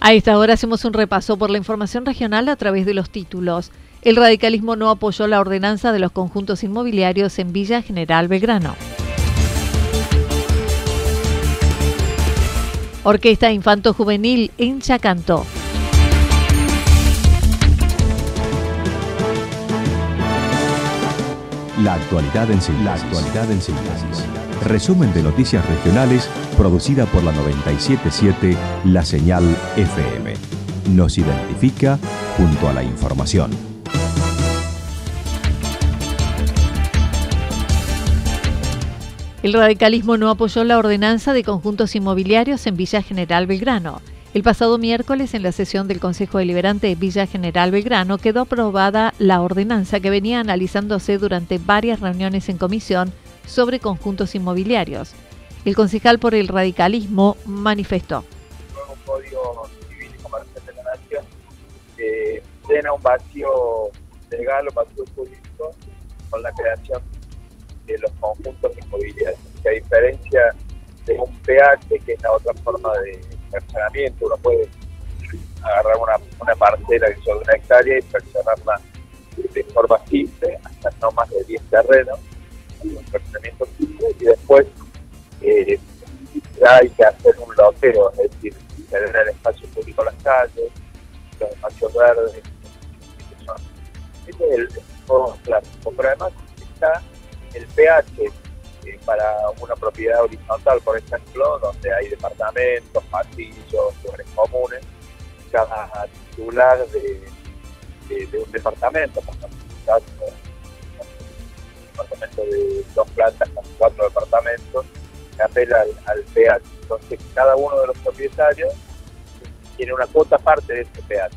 A esta hora hacemos un repaso por la información regional a través de los títulos. El radicalismo no apoyó la ordenanza de los conjuntos inmobiliarios en Villa General Belgrano. Orquesta Infanto Juvenil en Chacanto. La actualidad en síntesis. La actualidad en síntesis. Resumen de noticias regionales producida por la 977 La Señal FM. Nos identifica junto a la información. El radicalismo no apoyó la ordenanza de conjuntos inmobiliarios en Villa General Belgrano. El pasado miércoles, en la sesión del Consejo Deliberante de Villa General Belgrano, quedó aprobada la ordenanza que venía analizándose durante varias reuniones en comisión sobre conjuntos inmobiliarios. El concejal por el radicalismo manifestó. Nuevo Código Civil y Comercial de la Nación eh, llena un vacío legal o vacío jurídico con la creación de los conjuntos inmobiliarios. Que a diferencia de un PH, que es la otra forma de fraccionamiento, uno puede agarrar una, una parcela que son una hectárea y fraccionarla de forma simple, hasta no más de 10 terrenos, un fraccionamiento simple, y después eh, hay que hacer un loteo, es decir, tener el espacio público las calles, los espacios verdes, ese es el, modo clásico, pero además está el pH eh, para una propiedad horizontal, por ejemplo, donde hay departamentos, pasillos, lugares comunes, cada titular de, de, de un departamento, por ejemplo, un departamento de dos plantas con cuatro departamentos, apela al, al pH. Entonces, cada uno de los propietarios tiene una cuota aparte de ese pH.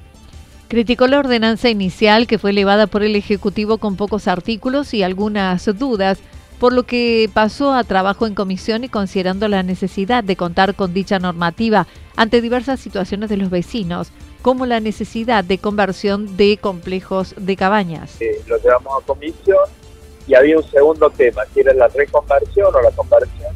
Criticó la ordenanza inicial que fue elevada por el Ejecutivo con pocos artículos y algunas dudas, por lo que pasó a trabajo en comisión y considerando la necesidad de contar con dicha normativa ante diversas situaciones de los vecinos, como la necesidad de conversión de complejos de cabañas. Eh, lo llevamos a comisión y había un segundo tema, que era la reconversión o la conversión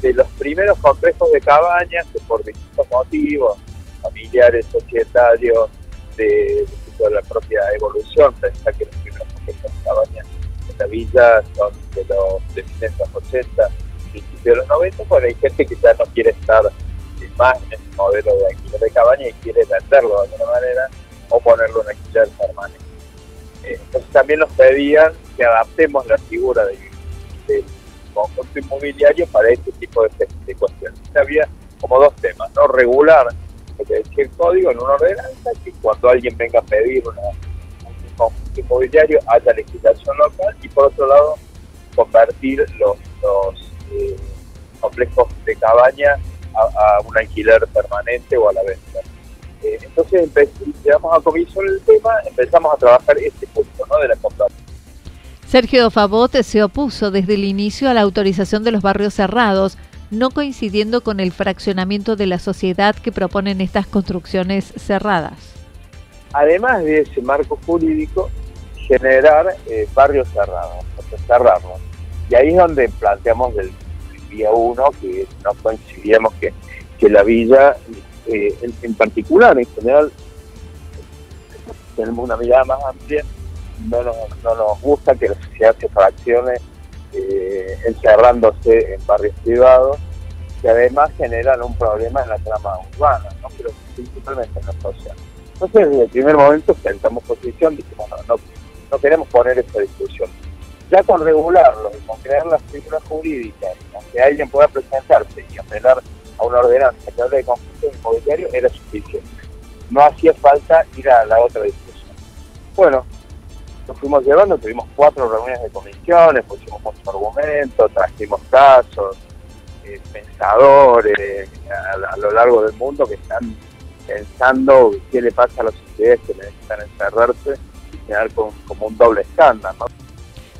de los primeros complejos de cabañas que por distintos motivos, familiares, societarios, de, de la propia evolución, pensar que los primeros complejos de cabañas en la villa son de los de 1980, principios de los 90, pues hay gente que ya no quiere estar más en ese modelo de alquiler de cabaña y quiere venderlo de alguna manera o ponerlo en alquiler permanente. Eh, entonces también nos pedían que adaptemos la figura de, de conjunto inmobiliario para este tipo de, cuestiones. Había como dos temas, ¿no? Regular, el código en una ordenanza, que cuando alguien venga a pedir un conjunto inmobiliario haya legislación local y por otro lado convertir los, los eh, complejos de cabaña a, a, un alquiler permanente o a la venta. Eh, entonces llegamos a comisión el tema, empezamos a trabajar este punto Sergio Favot se opuso desde el inicio a la autorización de los barrios cerrados, no coincidiendo con el fraccionamiento de la sociedad que proponen estas construcciones cerradas. Además de ese marco jurídico, generar eh, barrios cerrados, cerrarlos. Y ahí es donde planteamos el, día uno que no coincidíamos que, que la villa, eh, en particular, en general, tenemos una mirada más amplia no nos, no nos gusta que la sociedad se fraccione eh, encerrándose en barrios privados que además generan un problema en la trama urbana, ¿no? pero principalmente en la social. Entonces, desde el primer momento sentamos posición, dijimos, no, no, queremos poner esa discusión. Ya con regularlo y con crear las figuras jurídicas, con que alguien pueda presentarse y apelar a una ordenanza que hable de conjunto inmobiliario, era suficiente. No hacía falta ir a la otra discusión. Bueno, nos fuimos llevando, tuvimos cuatro reuniones de comisiones, pusimos muchos argumentos, trajimos casos, eh, pensadores a, lo largo del mundo que están pensando qué le pasa a las sociedades que necesitan encerrarse y quedar con, como un doble estándar.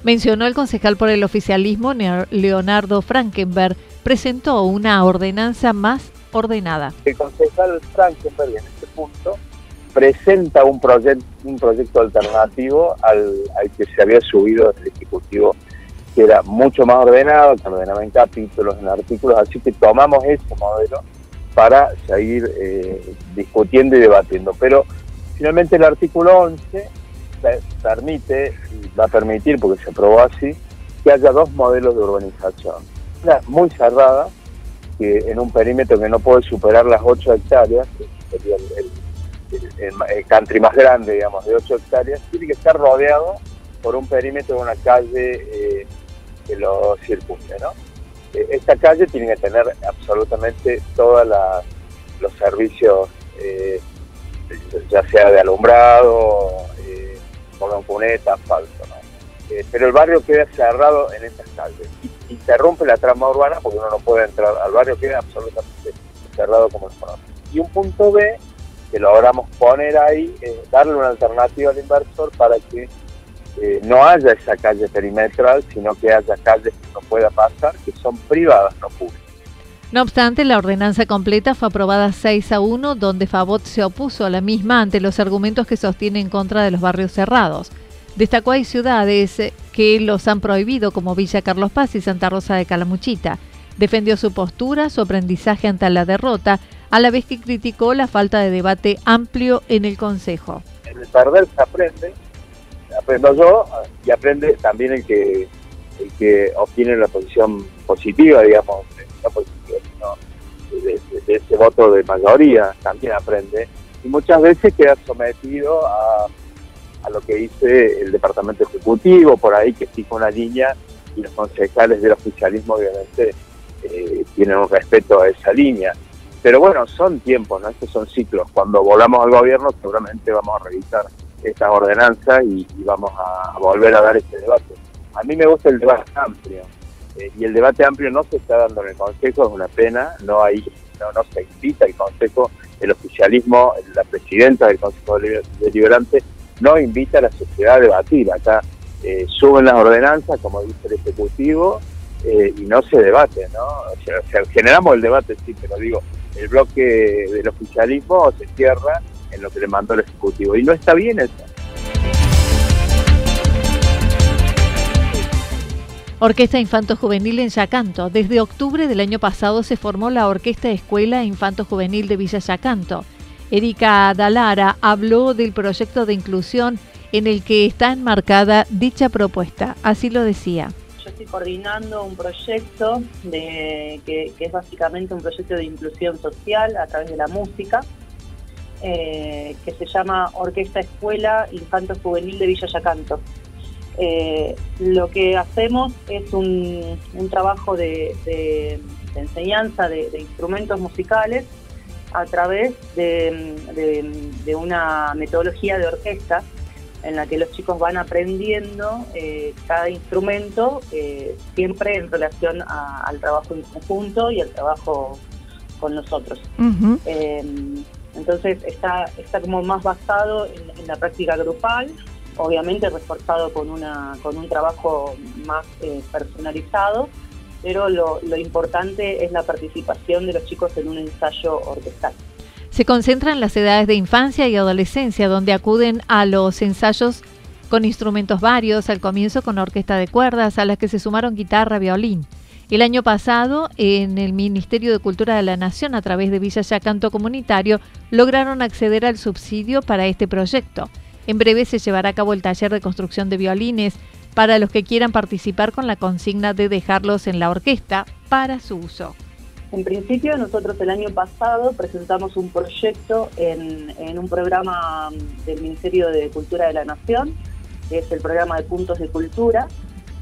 Mencionó el concejal por el oficialismo, Leonardo Frankenberg, presentó una ordenanza más ordenada. El concejal Frankenberg en este punto presenta un, proyecto un proyecto alternativo al, que se había subido el Ejecutivo, que era mucho más ordenado, que ordenaba en capítulos, en artículos, así que tomamos ese modelo para seguir eh, discutiendo y debatiendo. Pero finalmente el artículo 11 permite, va a permitir, porque se aprobó así, que haya dos modelos de urbanización. Una muy cerrada, que en un perímetro que no puede superar las 8 hectáreas, que sería el, country más grande, digamos, de 8 hectáreas, tiene que estar rodeado por un perímetro de una calle eh, que lo circunde, ¿no? Eh, esta calle tiene que tener absolutamente todos los servicios, eh, ya sea de alumbrado, eh, con cuneta, asfalto, ¿no? pero el barrio queda cerrado en estas calles. Interrumpe la trama urbana porque uno no puede entrar al barrio, queda absolutamente cerrado como el Y un punto B que logramos poner ahí, eh, darle una alternativa al inversor para que eh, no haya esa calle perimetral, sino que haya calles que no pueda pasar, que son privadas, no públicas. No obstante, la ordenanza completa fue aprobada 6 a 1, donde Favot se opuso a la misma ante los argumentos que sostiene en contra de los barrios cerrados. Destacó hay ciudades que los han prohibido, como Villa Carlos Paz y Santa Rosa de Calamuchita. Defendió su postura, su aprendizaje ante la derrota a la vez que criticó la falta de debate amplio en el Consejo. En el perder se aprende, aprendo yo y aprende también el que el que obtiene la posición positiva, digamos, no positiva, sino de, ese voto de mayoría, también aprende. Y muchas veces queda sometido a, a lo que dice el Departamento Ejecutivo, por ahí que fija una línea y los concejales del oficialismo obviamente eh, tienen un respeto a esa línea. Pero bueno, son tiempos, ¿no? Estos son ciclos. Cuando volvamos al gobierno seguramente vamos a revisar estas ordenanzas y, vamos a, volver a dar este debate. A mí me gusta el debate amplio eh, y el debate amplio no se está dando en el Consejo, es una pena, no hay, no, se invita el Consejo, el oficialismo, la presidenta del Consejo Deliberante no invita a la sociedad a debatir. Acá eh, suben las ordenanzas, como dice el Ejecutivo, eh, y no se debate, ¿no? O sea, generamos el debate, sí, pero digo, el bloque del oficialismo se cierra en lo que le mandó el Ejecutivo. Y no está bien eso. Orquesta Infanto Juvenil en Yacanto. Desde octubre del año pasado se formó la Orquesta Escuela Infanto Juvenil de Villa Yacanto. Erika Dalara habló del proyecto de inclusión en el que está enmarcada dicha propuesta. Así lo decía coordinando un proyecto de, que, es básicamente un proyecto de inclusión social a través de la música, eh, que se llama Orquesta Escuela Infanto Juvenil de Villa Yacanto. Eh, lo que hacemos es un, trabajo de, enseñanza de, instrumentos musicales a través de una metodología de orquesta en la que los chicos van aprendiendo eh, cada instrumento, eh, siempre en relación al trabajo en conjunto y al trabajo con nosotros. Em, entonces está, está como más basado en, la práctica grupal, obviamente reforzado con, una, con un trabajo más eh, personalizado, pero lo, lo importante es la participación de los chicos en un ensayo orquestal se concentra en las edades de infancia y adolescencia, donde acuden a los ensayos con instrumentos varios, al comienzo con orquesta de cuerdas, a las que se sumaron guitarra, violín. El año pasado, en el Ministerio de Cultura de la Nación, a través de Villa Yacanto Comunitario, lograron acceder al subsidio para este proyecto. En breve se llevará a cabo el taller de construcción de violines para los que quieran participar con la consigna de dejarlos en la orquesta para su uso. En principio, nosotros el año pasado presentamos un proyecto en, un programa del Ministerio de Cultura de la Nación, que es el programa de Puntos de Cultura.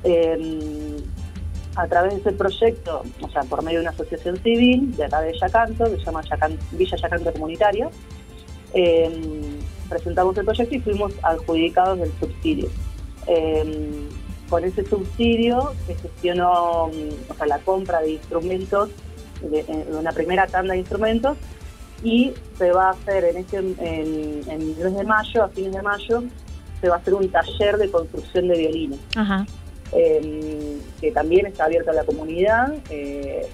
Em, a través de ese proyecto, o sea, por medio de una asociación civil de acá de Yacanto, que se llama Villa Yacanto Comunitario, em, presentamos el proyecto y fuimos adjudicados del subsidio. Em, con ese subsidio se gestionó o sea, la compra de instrumentos de, una primera tanda de instrumentos y se va a hacer en, este, en, el mes de mayo, a fines de mayo, se va a hacer un taller de construcción de violines, em, que también está abierto a la comunidad. Eh,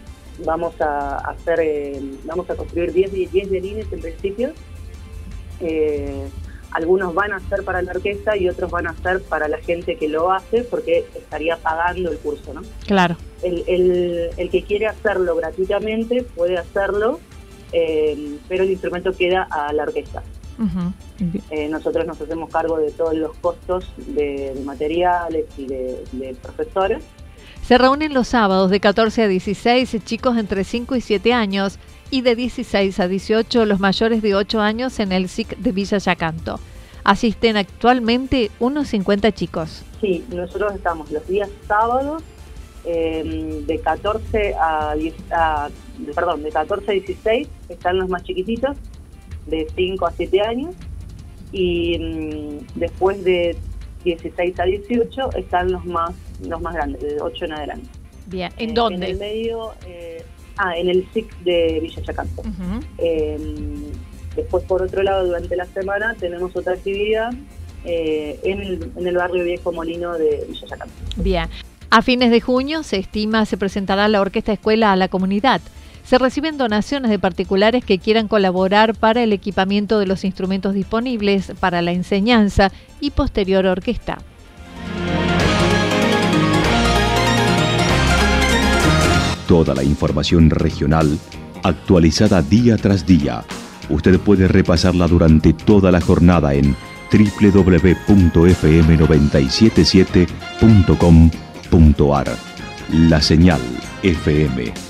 vamos a hacer, eh, vamos a construir 10, 10 violines en principio. Algunos van a ser para la orquesta y otros van a ser para la gente que lo hace porque estaría pagando el curso, ¿no? Claro. El, el, que quiere hacerlo gratuitamente puede hacerlo, eh, pero el instrumento queda a la orquesta. Eh, nosotros nos hacemos cargo de todos los costos de, materiales y de, de, profesores. Se reúnen los sábados de 14 a 16 chicos entre 5 y 7 años y de 16 a 18 los mayores de 8 años en el SIC de Villa Yacanto. Asisten actualmente unos 50 chicos. Sí, nosotros estamos los días sábados em, de 14 a, 10, perdón, de 14 a 16 están los más chiquititos, de 5 a 7 años, y mm, después de 16 a 18 están los más los más grandes, de 8 en adelante. Bien, ¿en dónde? En el medio, eh, Ah, en el SIC de Villa Chacanto. Em, después, por otro lado, durante la semana tenemos otra actividad eh, en, el, barrio Viejo Molino de Villa. Bien. A fines de junio se estima se presentará la Orquesta Escuela a la comunidad. Se reciben donaciones de particulares que quieran colaborar para el equipamiento de los instrumentos disponibles para la enseñanza y posterior orquesta. Toda la información regional actualizada día tras día. Usted puede repasarla durante toda la jornada en www.fm977.com.ar. La señal FM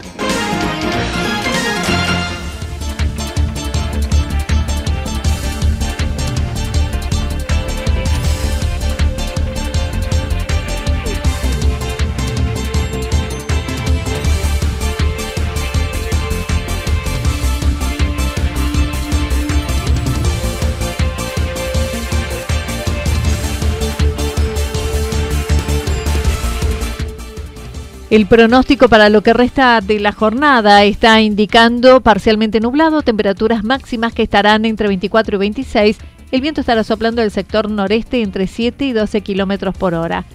El pronóstico para lo que resta de la jornada está indicando parcialmente nublado, temperaturas máximas que estarán entre 24 y 26. El viento estará soplando del sector noreste entre 7 y 12 kilómetros por hora.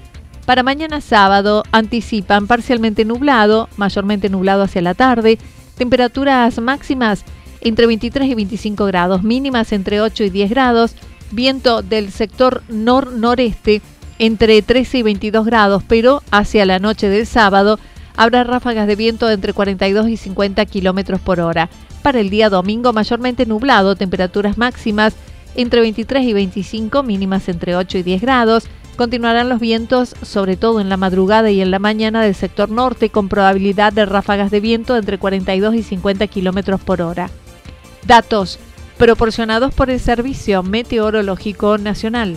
Para mañana sábado anticipan parcialmente nublado, mayormente nublado hacia la tarde, temperaturas máximas entre 23 y 25 grados, mínimas entre 8 y 10 grados, viento del sector nor-noreste entre 13 y 22 grados, pero hacia la noche del sábado habrá ráfagas de viento de entre 42 y 50 kilómetros por hora. Para el día domingo, mayormente nublado, temperaturas máximas entre 23 y 25, mínimas entre 8 y 10 grados. Continuarán los vientos, sobre todo en la madrugada y en la mañana del sector norte, con probabilidad de ráfagas de viento entre 42 y 50 kilómetros por hora. Datos proporcionados por el Servicio Meteorológico Nacional.